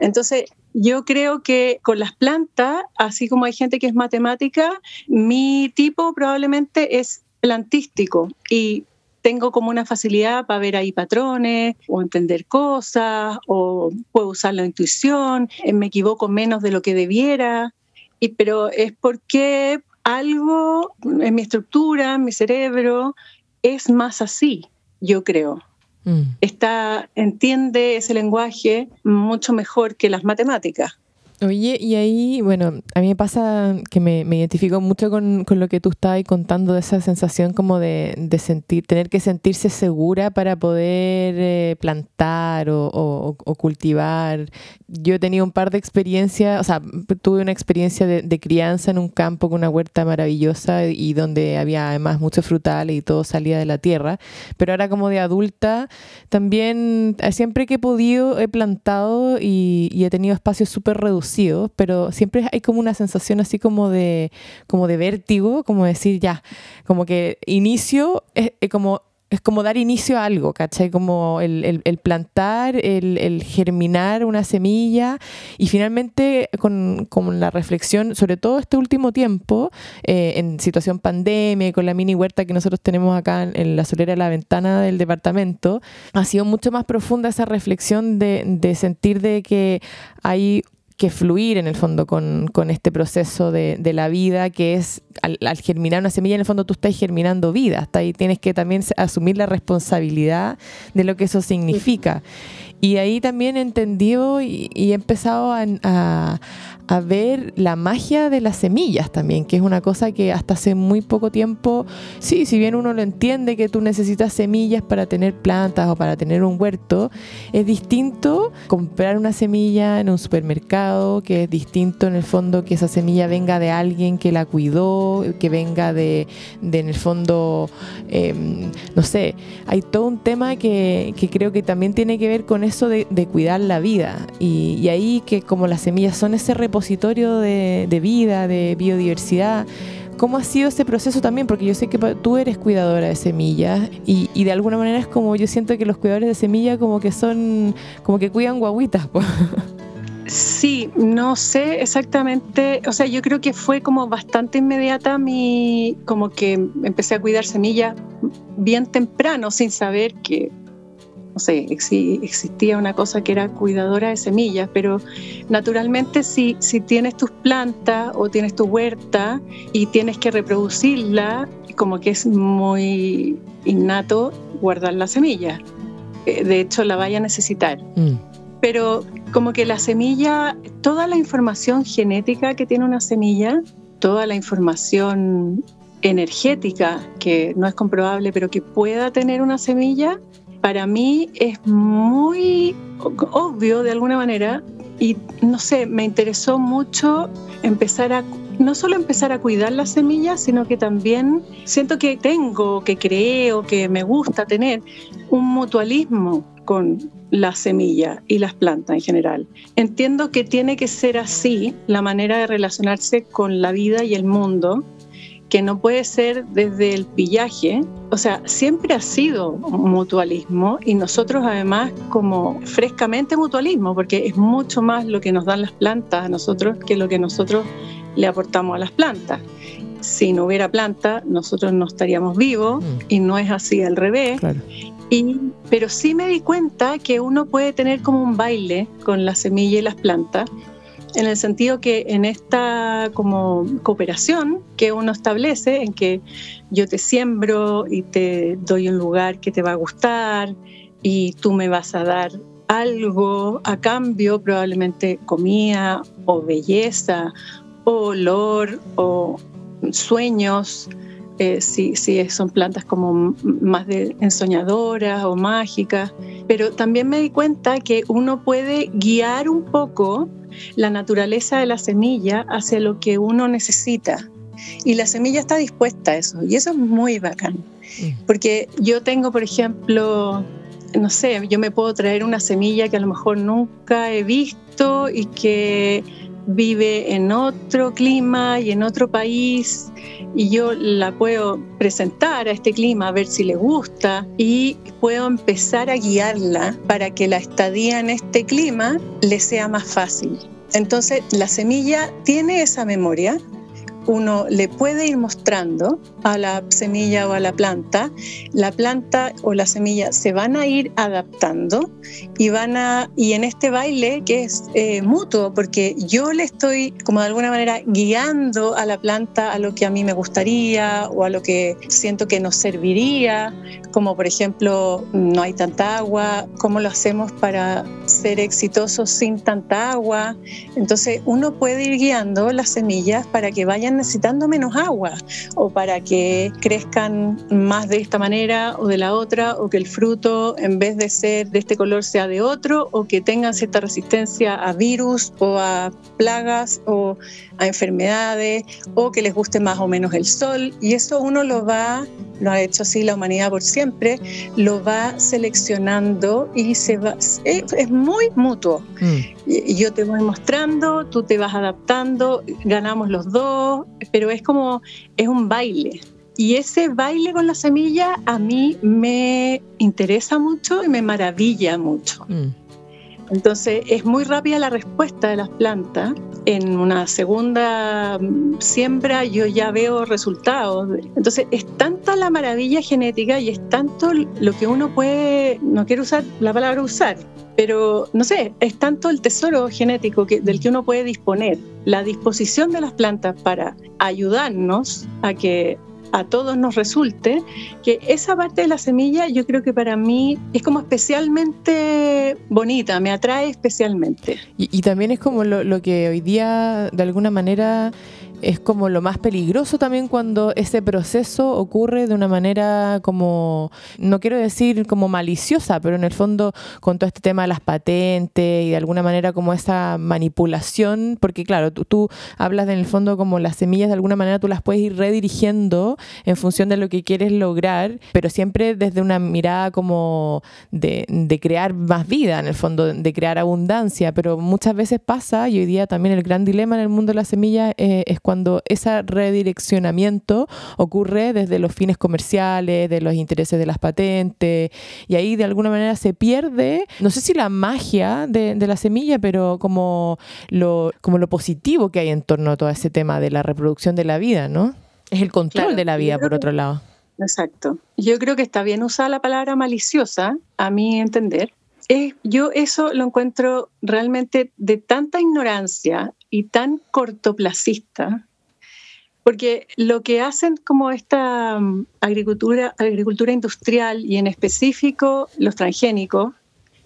Entonces, yo creo que con las plantas, así como hay gente que es matemática, mi tipo probablemente es plantístico y tengo como una facilidad para ver ahí patrones o entender cosas o puedo usar la intuición, eh, me equivoco menos de lo que debiera, y, pero es porque algo en mi estructura, en mi cerebro, es más así, yo creo. Mm. Está, entiende ese lenguaje mucho mejor que las matemáticas. Oye, y ahí, bueno, a mí me pasa que me, identifico mucho con, lo que tú estabas contando de esa sensación como de, sentir, tener que sentirse segura para poder eh, plantar o, cultivar. Yo he tenido un par de experiencias, o sea, tuve una experiencia de, crianza en un campo con una huerta maravillosa y donde había además muchos frutales y todo salía de la tierra, pero ahora como de adulta también eh, siempre que he podido he plantado y, y he tenido espacios súper reducidos pero siempre hay como una sensación así como de, como de vértigo, como decir ya, como que inicio es, como es como dar inicio a algo, ¿cachai? Como el, plantar, el, germinar una semilla y finalmente con, la reflexión, sobre todo este último tiempo, eh, en situación pandemia, con la mini huerta que nosotros tenemos acá en, la solera de la ventana del departamento, ha sido mucho más profunda esa reflexión de, de sentir de que hay que fluir en el fondo con, este proceso de, la vida, que es al, germinar una semilla, en el fondo tú estás germinando vida, hasta ahí tienes que también asumir la responsabilidad de lo que eso significa. Y ahí también he entendido y, he empezado a, a ver la magia de las semillas también, que es una cosa que hasta hace muy poco tiempo, sí, si bien uno lo entiende que tú necesitas semillas para tener plantas o para tener un huerto, es distinto comprar una semilla en un supermercado, que es distinto en el fondo que esa semilla venga de alguien que la cuidó, que venga de, en el fondo, em, no sé, hay todo un tema que, creo que también tiene que ver con eso de, cuidar la vida. Y, y ahí que como las semillas son ese repositorio de, vida, de biodiversidad. ¿Cómo ha sido ese proceso también? Porque yo sé que tú eres cuidadora de semillas y, de alguna manera es como yo siento que los cuidadores de semillas como que son, como que cuidan guaguitas. Sí, no sé exactamente, o sea, yo creo que fue como bastante inmediata mi, como que empecé a cuidar semillas bien temprano sin saber que no sé, existía una cosa que era cuidadora de semillas, pero naturalmente si, si tienes tus plantas o tienes tu huerta y tienes que reproducirla, como que es muy innato guardar la semilla. Eh, de hecho, la vaya a necesitar. Mm. Pero como que la semilla, toda la información genética que tiene una semilla, toda la información energética que no es comprobable, pero que pueda tener una semilla, para mí es muy obvio de alguna manera y no sé, me interesó mucho empezar a no solo empezar a cuidar las semillas, sino que también siento que tengo, que creo, que me gusta tener un mutualismo con la semilla y las plantas en general. Entiendo que tiene que ser así la manera de relacionarse con la vida y el mundo, que no puede ser desde el pillaje. O sea, siempre ha sido mutualismo y nosotros además como frescamente mutualismo, porque es mucho más lo que nos dan las plantas a nosotros que lo que nosotros le aportamos a las plantas. Si no hubiera planta, nosotros no estaríamos vivos mm. y no es así al revés. Y, pero sí me di cuenta que uno puede tener como un baile con la semilla y las plantas, en el sentido que en esta como cooperación que uno establece, en que yo te siembro y te doy un lugar que te va a gustar y tú me vas a dar algo a cambio, probablemente comida o belleza o olor o sueños, eh, si, son plantas como más de ensoñadoras o mágicas, pero también me di cuenta que uno puede guiar un poco la naturaleza de la semilla hacia lo que uno necesita. Y la semilla está dispuesta a eso, y eso es muy bacán. Porque yo tengo, por ejemplo, no sé, yo me puedo traer una semilla que a lo mejor nunca he visto y que vive en otro clima y en otro país y yo la puedo presentar a este clima a ver si le gusta y puedo empezar a guiarla para que la estadía en este clima le sea más fácil. Entonces la semilla tiene esa memoria uno le puede ir mostrando a la semilla o a la planta, la planta o la semilla se van a ir adaptando y van a y en este baile que es eh, mutuo porque yo le estoy como de alguna manera guiando a la planta a lo que a mí me gustaría o a lo que siento que nos serviría, como por ejemplo no hay tanta agua, cómo lo hacemos para ser exitosos sin tanta agua. Entonces uno puede ir guiando las semillas para que vayan necesitando menos agua o para que crezcan más de esta manera o de la otra o que el fruto en vez de ser de este color sea de otro o que tengan cierta resistencia a virus o a plagas o a enfermedades o que les guste más o menos el sol y eso uno lo va lo ha hecho así la humanidad por siempre, lo va seleccionando y se va, es, muy mutuo. Mm. Yo te voy mostrando, tú te vas adaptando, ganamos los dos, pero es como, es un baile. Y ese baile con la semilla a mí me interesa mucho y me maravilla mucho. Mm. Entonces es muy rápida la respuesta de las plantas. En una segunda siembra yo ya veo resultados. Entonces es tanta la maravilla genética y es tanto lo que uno puede, no quiero usar la palabra usar, pero no sé, es tanto el tesoro genético que, del que uno puede disponer, la disposición de las plantas para ayudarnos a que a todos nos resulte, que esa parte de la semilla yo creo que para mí es como especialmente bonita, me atrae especialmente. Y, también es como lo, lo que hoy día de alguna manera es como lo más peligroso también cuando ese proceso ocurre de una manera como, no quiero decir como maliciosa, pero en el fondo con todo este tema de las patentes y de alguna manera como esa manipulación, porque claro, tú, hablas en el fondo como las semillas de alguna manera tú las puedes ir redirigiendo en función de lo que quieres lograr, pero siempre desde una mirada como de, crear más vida, en el fondo, de crear abundancia, pero muchas veces pasa, y hoy día también el gran dilema en el mundo de las semillas eh, es cuando cuando ese redireccionamiento ocurre desde los fines comerciales, de los intereses de las patentes, y ahí de alguna manera se pierde, no sé si la magia de, la semilla, pero como lo, como lo positivo que hay en torno a todo ese tema de la reproducción de la vida, ¿no? Es el control de la vida, por otro lado. Exacto. Yo creo que está bien usar la palabra maliciosa, a mi entender. Yo eso lo encuentro realmente de tanta ignorancia y tan cortoplacista, porque lo que hacen como esta mm, agricultura, agricultura industrial y en específico los transgénicos,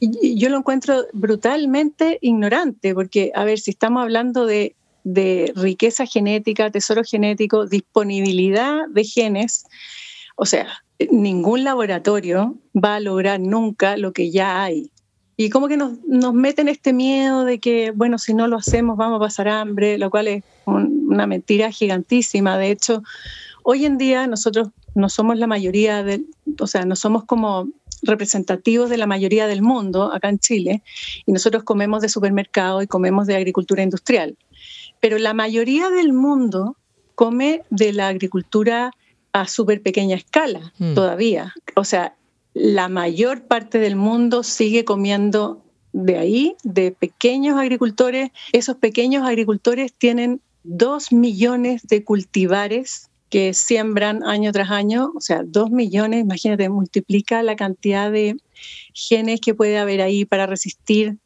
yo lo encuentro brutalmente ignorante, porque, a ver, si estamos hablando de riqueza genética, tesoro genético, disponibilidad de genes, o sea, ningún laboratorio va a lograr nunca lo que ya hay. Y como que nos, meten este miedo de que, bueno, si no lo hacemos vamos a pasar hambre, lo cual es una mentira gigantísima. De hecho, hoy en día nosotros no somos la mayoría, de, o sea, no somos como representativos de la mayoría del mundo acá en Chile, y nosotros comemos de supermercado y comemos de agricultura industrial. Pero la mayoría del mundo come de la agricultura a súper pequeña escala mm. todavía. O sea, la mayor parte del mundo sigue comiendo de ahí, de pequeños agricultores. Esos pequeños agricultores tienen dos millones de cultivares que siembran año tras año, o sea, dos millones, imagínate, multiplica la cantidad de genes que puede haber ahí para resistir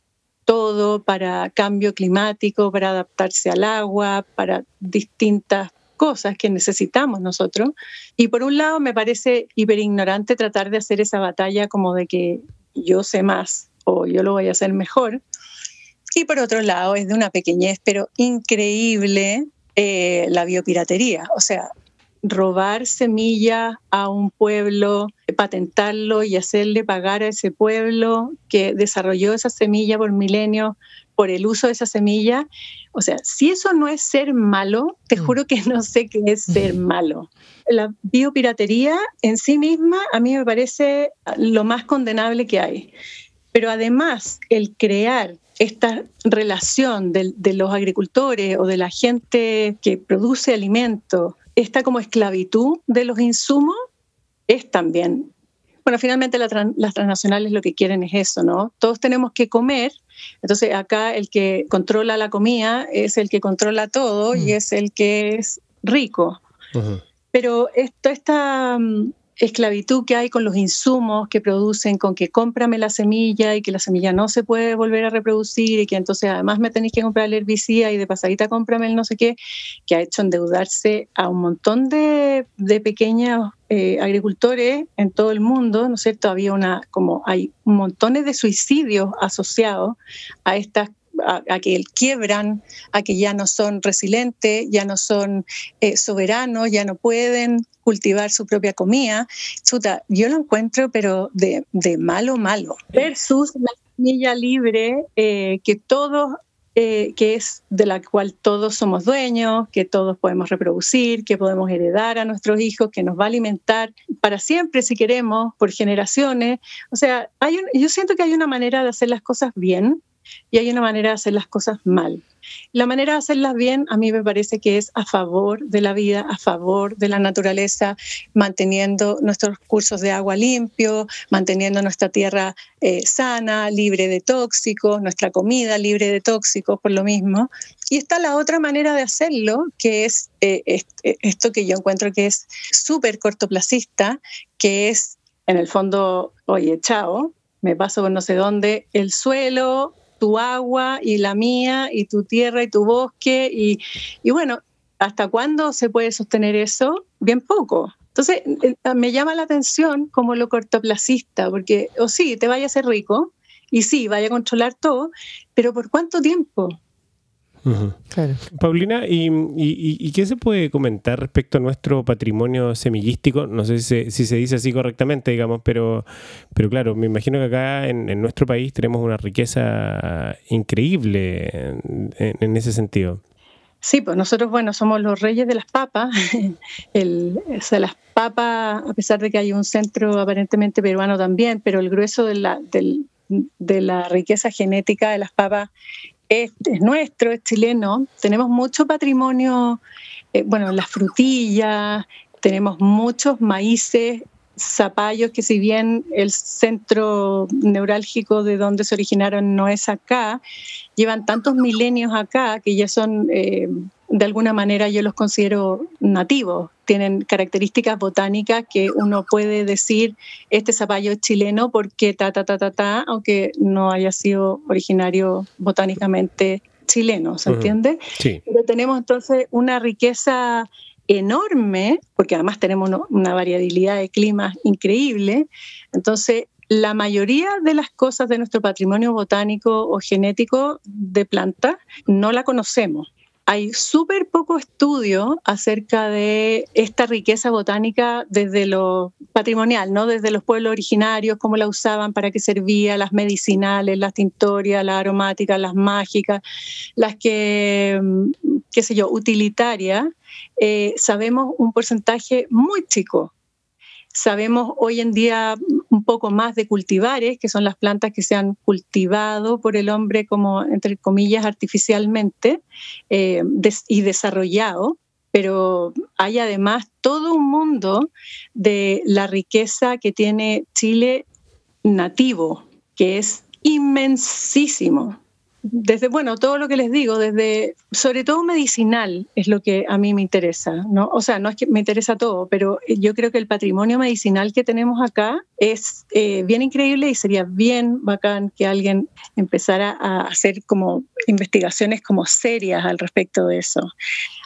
todo, para cambio climático, para adaptarse al agua, para distintas cosas que necesitamos nosotros. Y por un lado me parece hiperignorante tratar de hacer esa batalla como de que yo sé más o yo lo voy a hacer mejor. Y por otro lado es de una pequeñez, pero increíble, eh, la biopiratería. O sea, robar semillas a un pueblo, patentarlo y hacerle pagar a ese pueblo que desarrolló esa semilla por milenios por el uso de esa semilla. O sea, si eso no es ser malo, te mm. juro que no sé qué es ser malo. La biopiratería en sí misma a mí me parece lo más condenable que hay. Pero además, el crear esta relación de, de los agricultores o de la gente que produce alimentos, esta como esclavitud de los insumos, es también bueno, finalmente las transnacionales lo que quieren es eso, ¿no? Todos tenemos que comer, entonces acá el que controla la comida es el que controla todo y mm. es el que es rico. Pero esto, esta, mm, esclavitud que hay con los insumos que producen, con que cómprame la semilla y que la semilla no se puede volver a reproducir y que entonces además me tenéis que comprar el herbicida y de pasadita cómprame el no sé qué, que ha hecho endeudarse a un montón de, de pequeños eh, agricultores en todo el mundo, ¿no es cierto? Había una, como hay montones de suicidios asociados a estas a, que quiebran, a que ya no son resilientes, ya no son eh, soberanos, ya no pueden cultivar su propia comida. Chuta, yo lo encuentro, pero de, de malo, malo. Versus la semilla libre, eh, que todos eh, que es de la cual todos somos dueños, que todos podemos reproducir, que podemos heredar a nuestros hijos, que nos va a alimentar para siempre si queremos, por generaciones. O sea, hay yo siento que hay una manera de hacer las cosas bien y hay una manera de hacer las cosas mal. La manera de hacerlas bien a mí me parece que es a favor de la vida, a favor de la naturaleza, manteniendo nuestros cursos de agua limpio, manteniendo nuestra tierra eh, sana, libre de tóxicos, nuestra comida libre de tóxicos por lo mismo. Y está la otra manera de hacerlo, que es eh, eh, esto que yo encuentro que es súper cortoplacista, que es en el fondo, oye, chao, me paso por no sé dónde, el suelo, tu agua y la mía y tu tierra y tu bosque y, y bueno, ¿hasta cuándo se puede sostener eso? Bien poco. Entonces, eh, me llama la atención como lo cortoplacista, porque, o sí, te vaya a ser rico, y sí, vaya a controlar todo, pero ¿por cuánto tiempo? Paulina, ¿y, qué se puede comentar respecto a nuestro patrimonio semillístico? No sé si se, dice así correctamente, digamos, pero, pero claro, me imagino que acá en, nuestro país tenemos una riqueza increíble en, ese sentido. Sí, pues nosotros, bueno, somos los reyes de las papas. <laughs> El, las papas, a pesar de que hay un centro aparentemente peruano también, pero el grueso de la, de la riqueza genética de las papas es, nuestro, es chileno. Tenemos mucho patrimonio, eh, bueno, las frutillas, tenemos muchos maíces, zapallos, que si bien el centro neurálgico de donde se originaron no es acá, llevan tantos milenios acá que ya son... Eh, de alguna manera yo los considero nativos, tienen características botánicas que uno puede decir este zapallo es chileno porque ta ta ta ta ta, aunque no haya sido originario botánicamente chileno, ¿se entiende? Sí. Pero tenemos entonces una riqueza enorme, porque además tenemos una variabilidad de climas increíble, entonces la mayoría de las cosas de nuestro patrimonio botánico o genético de planta no la conocemos hay súper poco estudio acerca de esta riqueza botánica desde lo patrimonial, ¿no? Desde los pueblos originarios, cómo la usaban, para qué servía, las medicinales, las tintorias, las aromáticas, las mágicas, las que, qué sé yo, utilitarias, eh, sabemos un porcentaje muy chico Sabemos hoy en día un poco más de cultivares, que son las plantas que se han cultivado por el hombre como, entre comillas, artificialmente eh, y desarrollado, pero hay además todo un mundo de la riqueza que tiene Chile nativo, que es inmensísimo desde, bueno, todo lo que les digo, desde, sobre todo medicinal es lo que a mí me interesa, ¿no? O sea, no es que me interesa todo, pero yo creo que el patrimonio medicinal que tenemos acá es eh, bien increíble y sería bien bacán que alguien empezara a hacer como investigaciones como serias al respecto de eso.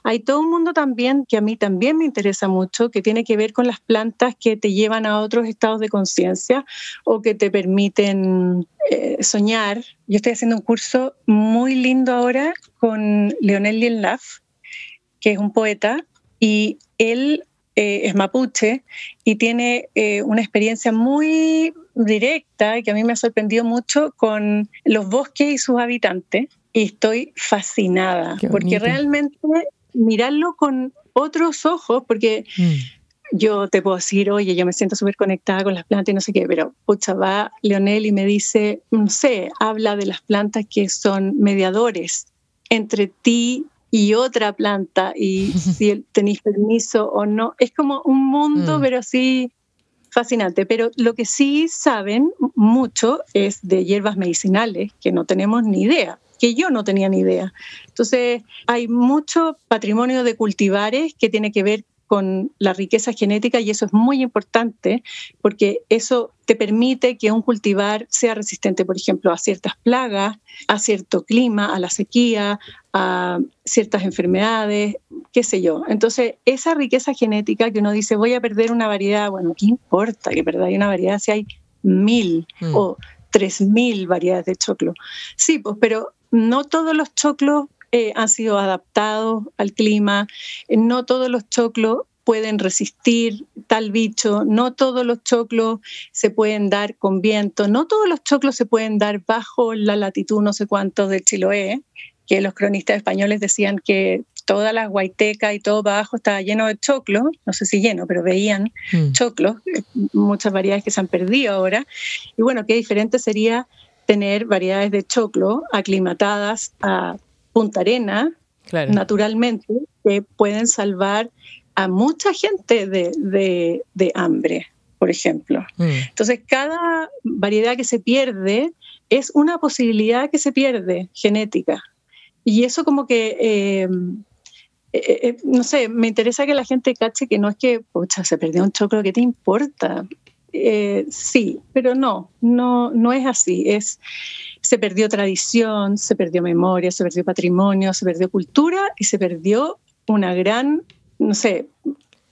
Hay todo un mundo también que a mí también me interesa mucho, que tiene que ver con las plantas que te llevan a otros estados de conciencia o que te permiten eh, soñar. Yo estoy haciendo un curso muy lindo ahora con Leonel Lienlaf, que es un poeta, y él eh, es mapuche y tiene eh, una experiencia muy directa que a mí me ha sorprendido mucho con los bosques y sus habitantes. Y estoy fascinada, porque realmente mirarlo con otros ojos, porque mm yo te puedo decir, oye, yo me siento súper conectada con las plantas y no sé qué, pero pucha, va Leonel y me dice, no sé, habla de las plantas que son mediadores entre ti y otra planta y <laughs> si tenéis permiso o no. Es como un mundo, mm. pero sí fascinante. Pero lo que sí saben mucho es de hierbas medicinales, que no tenemos ni idea que yo no tenía ni idea. Entonces, hay mucho patrimonio de cultivares que tiene que ver con la riqueza genética y eso es muy importante porque eso te permite que un cultivar sea resistente, por ejemplo, a ciertas plagas, a cierto clima, a la sequía, a ciertas enfermedades, qué sé yo. Entonces, esa riqueza genética que uno dice, voy a perder una variedad, bueno, ¿qué importa que perdáis una variedad si hay mil mm. o tres mil variedades de choclo? Sí, pues, pero no todos los choclos eh, han sido adaptados al clima, eh, no todos los choclos pueden resistir tal bicho, no todos los choclos se pueden dar con viento, no todos los choclos se pueden dar bajo la latitud no sé cuánto de Chiloé, que los cronistas españoles decían que todas las guaitecas y todo abajo estaba lleno de choclos, no sé si lleno, pero veían mm. choclos, eh, muchas variedades que se han perdido ahora. Y bueno, qué diferente sería tener variedades de choclo aclimatadas a Punta Arena, naturalmente, que pueden salvar a mucha gente de, hambre, por ejemplo. Mm. Entonces, cada variedad que se pierde es una posibilidad que se pierde genética. Y eso como que, eh, eh, eh, no sé, me interesa que la gente cache que no es que, pucha, se perdió un choclo, ¿qué te importa? Sí, pero no, no, no es así. Es, se perdió tradición, se perdió memoria, se perdió patrimonio, se perdió cultura y se perdió una gran, no sé,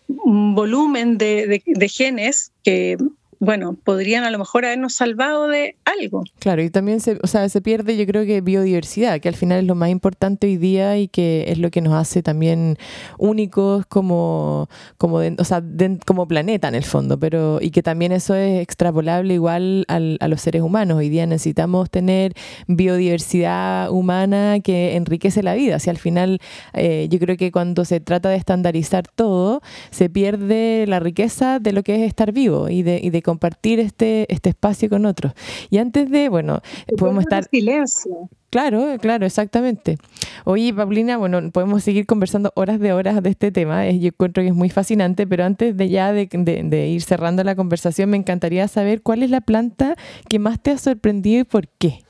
un volumen de, de genes que bueno, podrían a lo mejor habernos salvado de algo. Claro, y también se, o sea, se pierde yo creo que biodiversidad, que al final es lo más importante hoy día y que es lo que nos hace también únicos como, como, o sea, como planeta en el fondo, pero y que también eso es extrapolable igual al, a los seres humanos. Hoy día necesitamos tener biodiversidad humana que enriquece la vida. Si al final eh, yo creo que cuando se trata de estandarizar todo, se pierde la riqueza de lo que es estar vivo y de compartir este, este espacio con otros. Y antes de, bueno, podemos estar... Silencio. Claro, claro, exactamente. Oye, Paulina, bueno, podemos seguir conversando horas de horas de este tema. Yo encuentro que es muy fascinante, pero antes de ya de, de, ir cerrando la conversación, me encantaría saber cuál es la planta que más te ha sorprendido y por qué.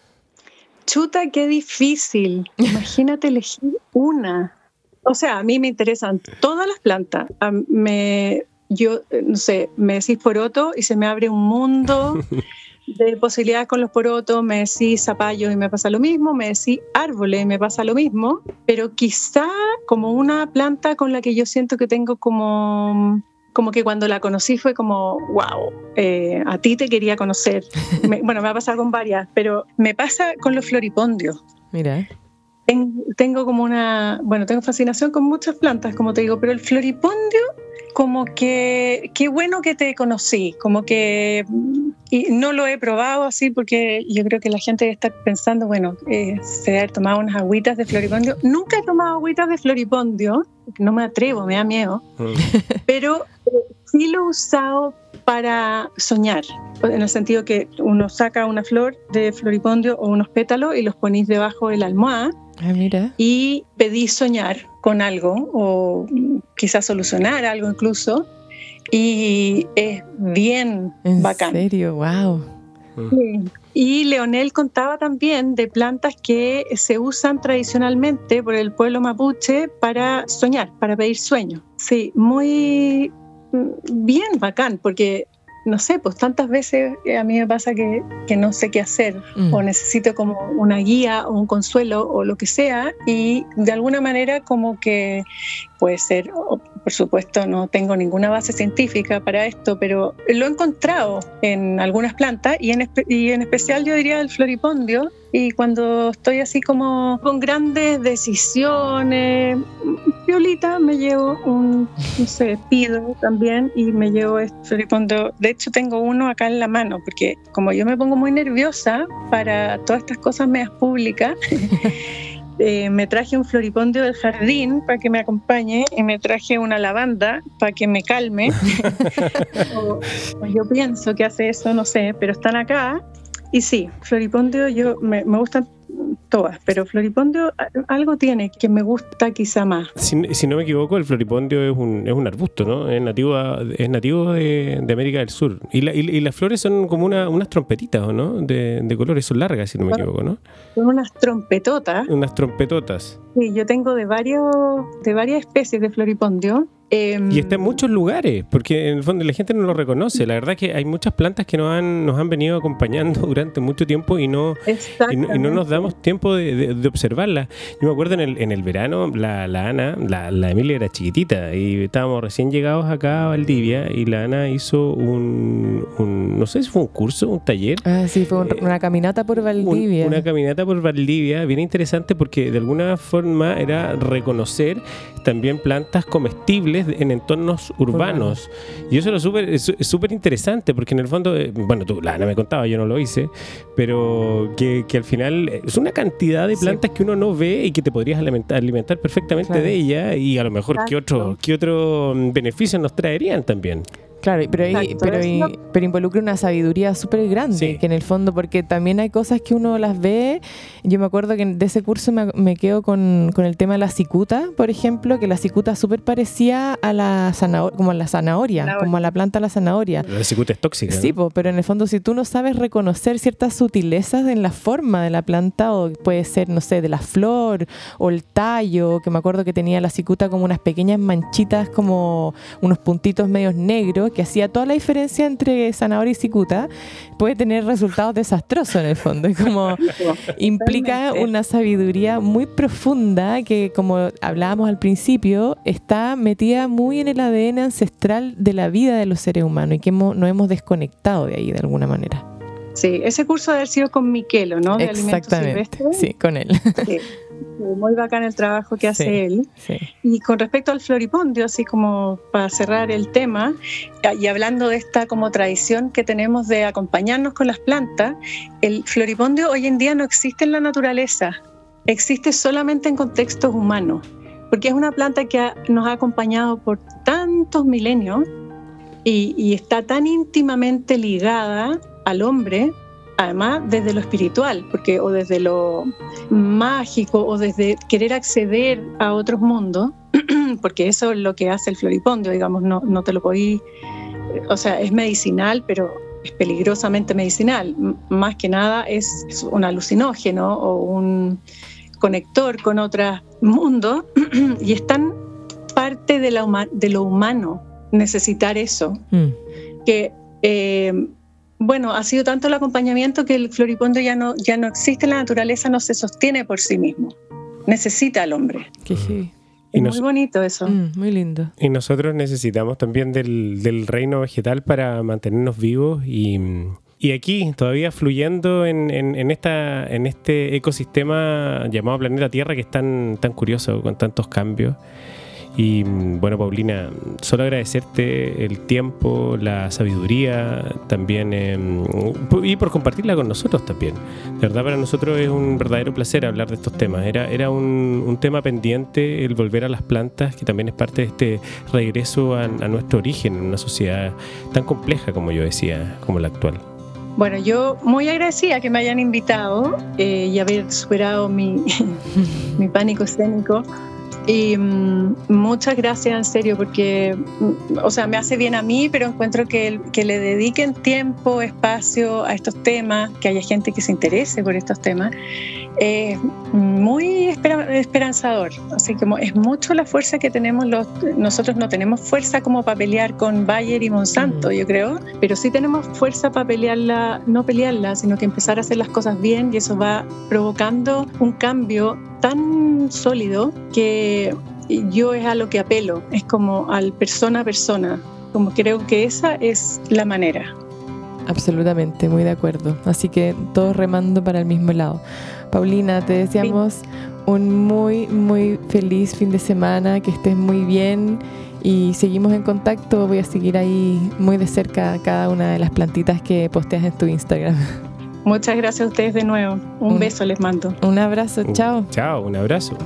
Chuta, qué difícil. Imagínate elegir una. O sea, a mí me interesan todas las plantas. Me, yo, eh, no sé, me decís poroto y se me abre un mundo <laughs> de posibilidades con los porotos, me decís zapallos y me pasa lo mismo, me decís árboles y me pasa lo mismo, pero quizá como una planta con la que yo siento que tengo como como que cuando la conocí fue como, wow, eh, a ti te quería conocer. <laughs> bueno, me ha pasado con varias, pero me pasa con los floripondios. Mira. tengo como una, bueno, tengo fascinación con muchas plantas, como te digo, pero el floripondio como que qué bueno que te conocí, como que y no lo he probado así porque yo creo que la gente está pensando, bueno, eh, se ha tomado unas agüitas de floripondio. Nunca he tomado agüitas de floripondio, no me atrevo, me da miedo, mm. <laughs> pero eh, sí lo he usado para soñar, en el sentido que uno saca una flor de floripondio o unos pétalos y los ponéis debajo de la almohada Ah, mira. Y pedí soñar con algo o quizás solucionar algo incluso. Y es bien ¿En bacán. serio? ¡Wow! Y Leonel contaba también de plantas que se usan tradicionalmente por el pueblo mapuche para soñar, para pedir sueño. Sí, muy mm, bien bacán, porque no sé, pues tantas veces eh, a mí me pasa que, no sé qué hacer o mm. necesito como una guía o un consuelo o lo que sea y de alguna manera como que puede ser, por supuesto no tengo ninguna base científica para esto, pero lo he encontrado en algunas plantas y en, y en especial yo diría el floripondio y cuando estoy así como con grandes decisiones, violita me llevo un, no sé, pido también y me llevo este floripondio. De hecho tengo uno acá en la mano porque como yo me pongo muy nerviosa para todas estas cosas medias públicas, <laughs> Eh, me traje un floripondio del jardín para que me acompañe y me traje una lavanda para que me calme. <laughs> o, yo pienso que hace eso, no sé, pero están acá. Y sí, floripondio yo me, me gustan todas, pero floripondio algo tiene que me gusta quizá más. Si, no me equivoco, el floripondio es un, es un arbusto, ¿no? Es nativo, es nativo de, América del Sur. Y, y, las flores son como una, unas trompetitas, ¿no? De, de colores, son largas, si no me equivoco, ¿no? Son unas trompetotas. Unas trompetotas. Sí, yo tengo de, varios, de varias especies de floripondio y está en muchos lugares, porque en el fondo la gente no lo reconoce. La verdad es que hay muchas plantas que nos han, nos han venido acompañando <laughs> durante mucho tiempo y no, y no, nos damos tiempo de, de, observarlas. Yo me acuerdo en el, en el verano, la, la Ana, la, la, Emilia era chiquitita y estábamos recién llegados acá a Valdivia y la Ana hizo un, no sé si fue un curso, un taller. Ah, sí, fue eh, una caminata por Valdivia. una caminata por Valdivia, bien interesante porque de alguna forma era reconocer también plantas comestibles en entornos urbanos. Y eso es súper interesante, porque en el fondo, eh, bueno, tú, la Ana me contaba, yo no lo hice, pero que, al final es una cantidad de plantas que uno no ve y que te podrías alimentar, alimentar perfectamente de ella y a lo mejor qué otro, qué otro beneficio nos traerían también. Claro, pero, pero, pero, involucra una sabiduría súper grande, que en el fondo, porque también hay cosas que uno las ve. Yo me acuerdo que de ese curso me, quedo con, con, el tema de la cicuta, por ejemplo, que la cicuta súper parecía a la zanahoria, como a la zanahoria, como a la planta de la zanahoria. La cicuta es tóxica. Sí, pero en el fondo, si tú no sabes reconocer ciertas sutilezas en la forma de la planta, o puede ser, no sé, de la flor o el tallo, que me acuerdo que tenía la cicuta como unas pequeñas manchitas, como unos puntitos medios negros que hacía toda la diferencia entre zanahoria y cicuta, puede tener resultados desastrosos en el fondo. Y como <laughs> implica una sabiduría muy profunda que, como hablábamos al principio, está metida muy en el ADN ancestral de la vida de los seres humanos y que hemos, nos hemos desconectado de ahí de alguna manera. Sí, ese curso haber sido con Miquelo, ¿no? De Exactamente, sí, con él. Sí. <laughs> Muy bacán el trabajo que hace él. Y con respecto al floripondio, así como para cerrar el tema, y hablando de esta como tradición que tenemos de acompañarnos con las plantas, el floripondio hoy en día no existe en la naturaleza, existe solamente en contextos humanos, porque es una planta que nos ha acompañado por tantos milenios y, y está tan íntimamente ligada al hombre además desde lo espiritual, porque o desde lo mágico o desde querer acceder a otros mundos, <clears throat> porque eso es lo que hace el floripondio, digamos, no, no te lo podí, o sea, es medicinal, pero es peligrosamente medicinal. Más que nada es, un alucinógeno o un conector con otros mundos <clears throat> y es tan parte de, la, de lo humano necesitar eso, mm. que eh, bueno, ha sido tanto el acompañamiento que el floripondio ya no, ya no existe en la naturaleza, no se sostiene por sí mismo. Necesita al hombre. sí. muy bonito eso. Mm, muy lindo. Y nosotros necesitamos también del, del reino vegetal para mantenernos vivos y, y aquí, todavía fluyendo en, en, esta, en este ecosistema llamado planeta Tierra que es tan, tan curioso, con tantos cambios. Y bueno, Paulina, solo agradecerte el tiempo, la sabiduría también em, y por compartirla con nosotros también. De verdad, para nosotros es un verdadero placer hablar de estos temas. Era, era un, un tema pendiente el volver a las plantas, que también es parte de este regreso a, a nuestro origen en una sociedad tan compleja como yo decía, como la actual. Bueno, yo muy agradecida que me hayan invitado eh, y haber superado mi, <laughs> mi pánico escénico. Y mm, muchas gracias en serio porque, mm, o sea, me hace bien a mí, pero encuentro que, que le dediquen tiempo, espacio a estos temas, que haya gente que se interese por estos temas, es muy esperanzador. Así que es mucho la fuerza que tenemos los, nosotros no tenemos fuerza como para pelear con Bayer y Monsanto, yo creo, pero sí tenemos fuerza para pelearla, no pelearla, sino que empezar a hacer las cosas bien y eso va provocando un cambio tan sólido que yo es a lo que apelo, es como al persona a persona, como creo que esa es la manera. Absolutamente, muy de acuerdo. Así que todos remando para el mismo lado. Paulina, te deseamos un muy, muy feliz fin de semana, que estés muy bien y seguimos en contacto. Voy a seguir ahí muy de cerca cada una de las plantitas que posteas en tu Instagram. Muchas gracias a ustedes de nuevo. Un, beso les mando. Un abrazo, chao. Chao, un abrazo.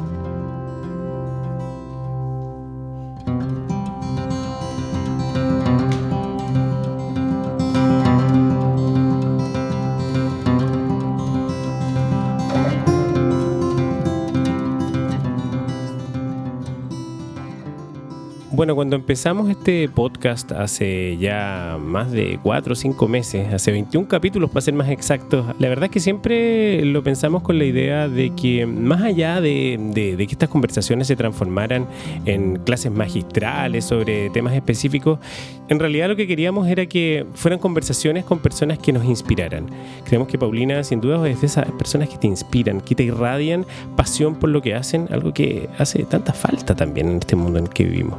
Bueno, cuando empezamos este podcast hace ya más de 4 o 5 meses, hace 21 capítulos para ser más exactos, la verdad es que siempre lo pensamos con la idea de que más allá de, que estas conversaciones se transformaran en clases magistrales sobre temas específicos, en realidad lo que queríamos era que fueran conversaciones con personas que nos inspiraran. Creemos que Paulina sin duda es de esas personas que te inspiran, que te irradian pasión por lo que hacen, algo que hace tanta falta también en este mundo en el que vivimos.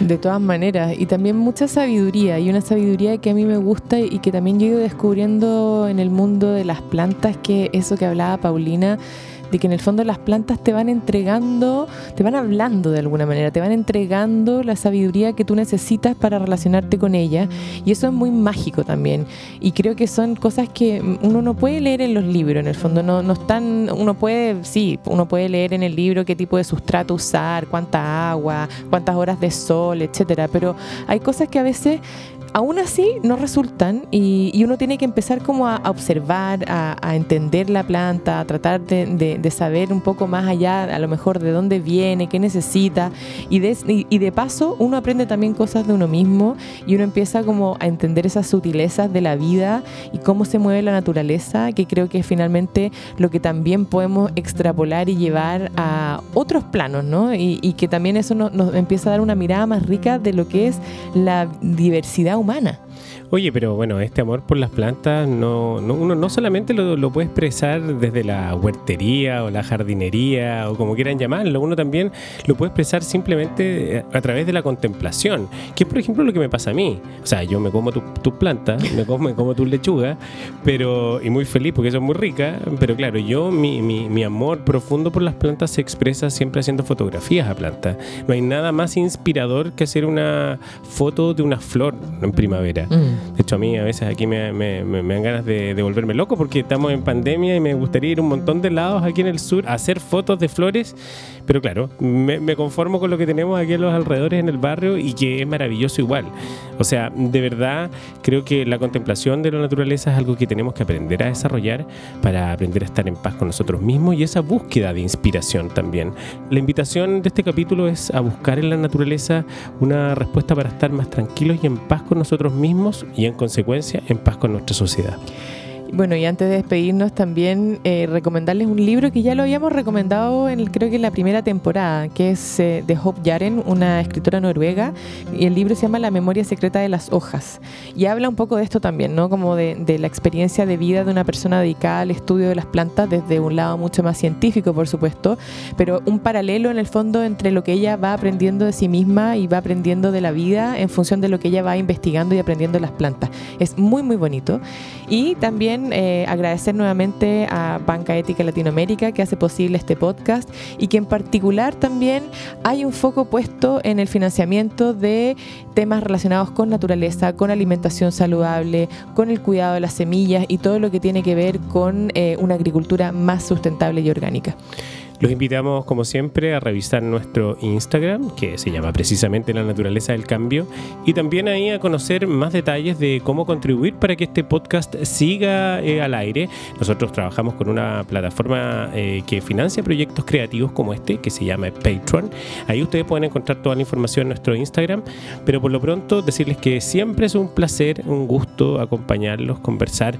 De todas maneras, y también mucha sabiduría, y una sabiduría que a mí me gusta y que también yo he ido descubriendo en el mundo de las plantas, que eso que hablaba Paulina, de que en el fondo las plantas te van entregando, te van hablando de alguna manera, te van entregando la sabiduría que tú necesitas para relacionarte con ella. Y eso es muy mágico también. Y creo que son cosas que uno no puede leer en los libros, en el fondo. No, no están, uno puede, sí, uno puede leer en el libro qué tipo de sustrato usar, cuánta agua, cuántas horas de sol, etcétera. Pero hay cosas que a veces aún así no resultan y, uno tiene que empezar como a, observar, a, entender la planta, a tratar de, saber un poco más allá, a lo mejor de dónde viene, qué necesita y de, y de paso uno aprende también cosas de uno mismo y uno empieza como a entender esas sutilezas de la vida y cómo se mueve la naturaleza, que creo que es finalmente lo que también podemos extrapolar y llevar a otros planos, ¿no? Y, que también eso nos, nos empieza a dar una mirada más rica de lo que es la diversidad humana. mau mana? Oye, pero bueno, este amor por las plantas no, uno no solamente lo, puede expresar desde la huertería o la jardinería o como quieran llamarlo, uno también lo puede expresar simplemente eh, a través de la contemplación, que es por ejemplo lo que me pasa a mí. O sea, yo me como tus plantas, me como, me como tus lechugas, pero, y muy feliz porque son muy ricas, pero claro, yo, mi, mi, amor profundo por las plantas se expresa siempre haciendo fotografías a plantas. No hay nada más inspirador que hacer una foto de una flor en primavera. Mm. De hecho, a mí a veces aquí me, dan ganas de, volverme loco porque estamos en pandemia y me gustaría ir un montón de lados aquí en el sur a hacer fotos de flores. Pero claro, me, conformo con lo que tenemos aquí en los alrededores en el barrio y que es maravilloso igual. O sea, de verdad creo que la contemplación de la naturaleza es algo que tenemos que aprender a desarrollar para aprender a estar en paz con nosotros mismos y esa búsqueda de inspiración también. La invitación de este capítulo es a buscar en la naturaleza una respuesta para estar más tranquilos y en paz con nosotros mismos y en consecuencia en paz con nuestra sociedad. Bueno, y antes de despedirnos también eh, recomendarles un libro que ya lo habíamos recomendado en creo que en la primera temporada, que es eh, de Hope Yaren, una escritora noruega, y el libro se llama La memoria secreta de las hojas. Y habla un poco de esto también, ¿no? Como de, de la experiencia de vida de una persona dedicada al estudio de las plantas desde un lado mucho más científico, por supuesto, pero un paralelo en el fondo entre lo que ella va aprendiendo de sí misma y va aprendiendo de la vida en función de lo que ella va investigando y aprendiendo de las plantas. Es muy, muy bonito. Y también eh, agradecer nuevamente a Banca Ética Latinoamérica que hace posible este podcast y que en particular también hay un foco puesto en el financiamiento de temas relacionados con naturaleza, con alimentación saludable, con el cuidado de las semillas y todo lo que tiene que ver con eh, una agricultura más sustentable y orgánica. Los invitamos, como siempre, a revisar nuestro Instagram, que se llama precisamente La Naturaleza del Cambio, y también ahí a conocer más detalles de cómo contribuir para que este podcast siga eh, al aire. Nosotros trabajamos con una plataforma eh, que financia proyectos creativos como este, que se llama Patreon. Ahí ustedes pueden encontrar toda la información en nuestro Instagram, pero por lo pronto decirles que siempre es un placer, un gusto acompañarlos, conversar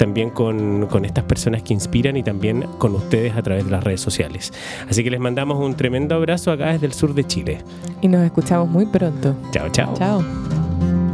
también con, con estas personas que inspiran y también con ustedes a través de las redes sociales. Así que les mandamos un tremendo abrazo acá desde el sur de Chile. Y nos escuchamos muy pronto. Chao, chao. Chao.